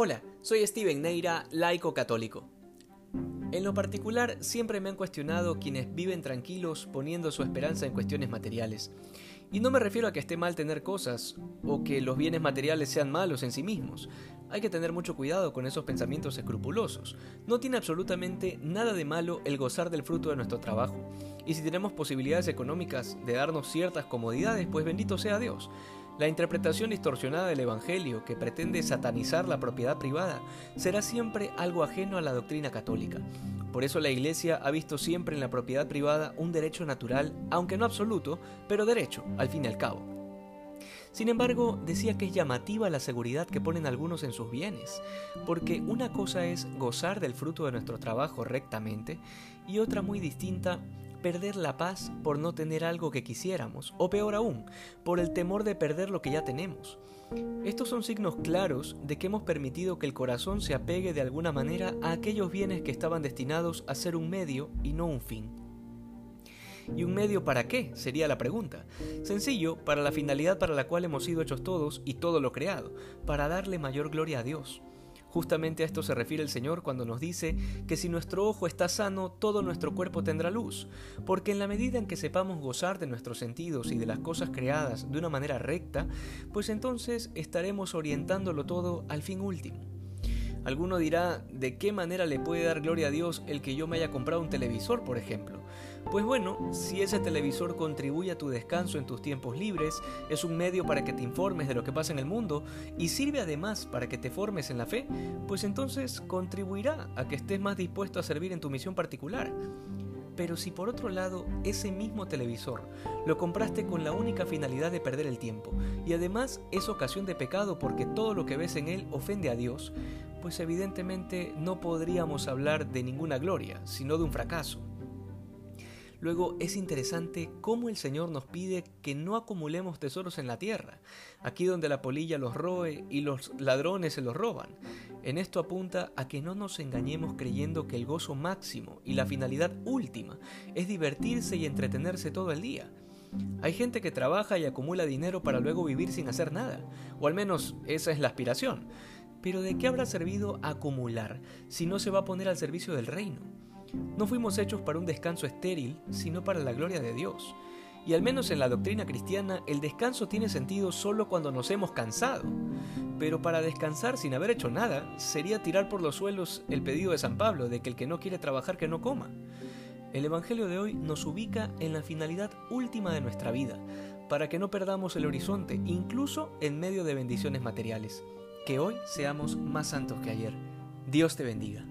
Hola, soy Steven Neira, laico católico. En lo particular, siempre me han cuestionado quienes viven tranquilos poniendo su esperanza en cuestiones materiales. Y no me refiero a que esté mal tener cosas o que los bienes materiales sean malos en sí mismos. Hay que tener mucho cuidado con esos pensamientos escrupulosos. No tiene absolutamente nada de malo el gozar del fruto de nuestro trabajo. Y si tenemos posibilidades económicas de darnos ciertas comodidades, pues bendito sea Dios. La interpretación distorsionada del Evangelio, que pretende satanizar la propiedad privada, será siempre algo ajeno a la doctrina católica. Por eso la Iglesia ha visto siempre en la propiedad privada un derecho natural, aunque no absoluto, pero derecho, al fin y al cabo. Sin embargo, decía que es llamativa la seguridad que ponen algunos en sus bienes, porque una cosa es gozar del fruto de nuestro trabajo rectamente y otra muy distinta perder la paz por no tener algo que quisiéramos, o peor aún, por el temor de perder lo que ya tenemos. Estos son signos claros de que hemos permitido que el corazón se apegue de alguna manera a aquellos bienes que estaban destinados a ser un medio y no un fin. ¿Y un medio para qué? Sería la pregunta. Sencillo, para la finalidad para la cual hemos sido hechos todos y todo lo creado, para darle mayor gloria a Dios. Justamente a esto se refiere el Señor cuando nos dice que si nuestro ojo está sano, todo nuestro cuerpo tendrá luz, porque en la medida en que sepamos gozar de nuestros sentidos y de las cosas creadas de una manera recta, pues entonces estaremos orientándolo todo al fin último. Alguno dirá, ¿de qué manera le puede dar gloria a Dios el que yo me haya comprado un televisor, por ejemplo? Pues bueno, si ese televisor contribuye a tu descanso en tus tiempos libres, es un medio para que te informes de lo que pasa en el mundo y sirve además para que te formes en la fe, pues entonces contribuirá a que estés más dispuesto a servir en tu misión particular. Pero si por otro lado ese mismo televisor lo compraste con la única finalidad de perder el tiempo y además es ocasión de pecado porque todo lo que ves en él ofende a Dios, pues evidentemente no podríamos hablar de ninguna gloria, sino de un fracaso. Luego es interesante cómo el Señor nos pide que no acumulemos tesoros en la tierra, aquí donde la polilla los roe y los ladrones se los roban. En esto apunta a que no nos engañemos creyendo que el gozo máximo y la finalidad última es divertirse y entretenerse todo el día. Hay gente que trabaja y acumula dinero para luego vivir sin hacer nada, o al menos esa es la aspiración. Pero ¿de qué habrá servido acumular si no se va a poner al servicio del reino? No fuimos hechos para un descanso estéril, sino para la gloria de Dios. Y al menos en la doctrina cristiana, el descanso tiene sentido solo cuando nos hemos cansado. Pero para descansar sin haber hecho nada, sería tirar por los suelos el pedido de San Pablo de que el que no quiere trabajar que no coma. El Evangelio de hoy nos ubica en la finalidad última de nuestra vida, para que no perdamos el horizonte, incluso en medio de bendiciones materiales. Que hoy seamos más santos que ayer. Dios te bendiga.